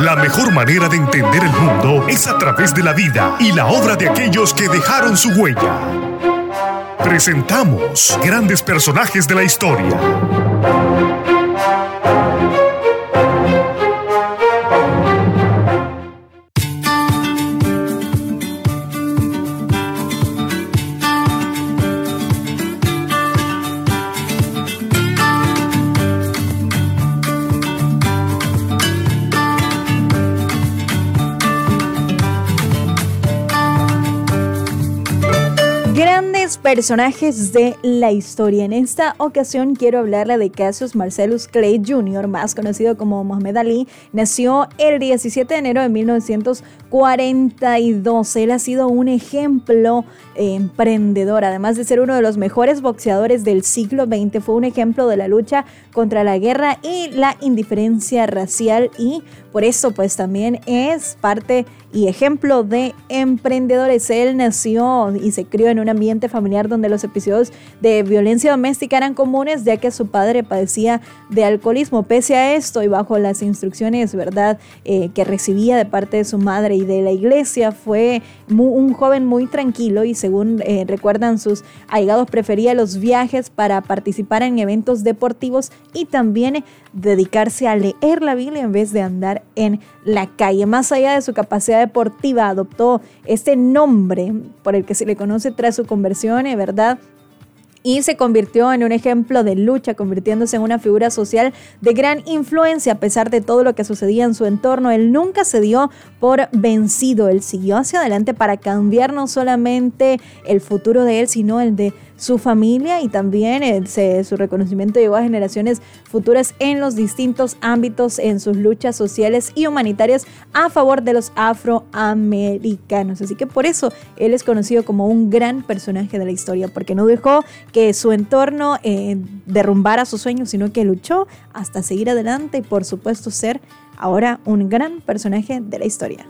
La mejor manera de entender el mundo es a través de la vida y la obra de aquellos que dejaron su huella. Presentamos grandes personajes de la historia. Personajes de la historia. En esta ocasión quiero hablarle de Cassius Marcellus Clay Jr., más conocido como Mohamed Ali. Nació el 17 de enero de 1942. Él ha sido un ejemplo emprendedor, además de ser uno de los mejores boxeadores del siglo XX. Fue un ejemplo de la lucha contra la guerra y la indiferencia racial y por eso pues también es parte y ejemplo de emprendedores. Él nació y se crió en un ambiente familiar donde los episodios de violencia doméstica eran comunes ya que su padre padecía de alcoholismo. Pese a esto y bajo las instrucciones, ¿verdad?, eh, que recibía de parte de su madre y de la iglesia, fue un joven muy tranquilo y según eh, recuerdan sus allegados prefería los viajes para participar en eventos deportivos y también dedicarse a leer la Biblia en vez de andar en la calle. Más allá de su capacidad deportiva, adoptó este nombre por el que se le conoce tras su conversión, ¿eh? ¿verdad? Y se convirtió en un ejemplo de lucha, convirtiéndose en una figura social de gran influencia a pesar de todo lo que sucedía en su entorno. Él nunca se dio por vencido, él siguió hacia adelante para cambiar no solamente el futuro de él, sino el de su familia y también eh, su reconocimiento llegó a generaciones futuras en los distintos ámbitos en sus luchas sociales y humanitarias a favor de los afroamericanos. Así que por eso él es conocido como un gran personaje de la historia, porque no dejó que su entorno eh, derrumbara sus sueños, sino que luchó hasta seguir adelante y por supuesto ser ahora un gran personaje de la historia.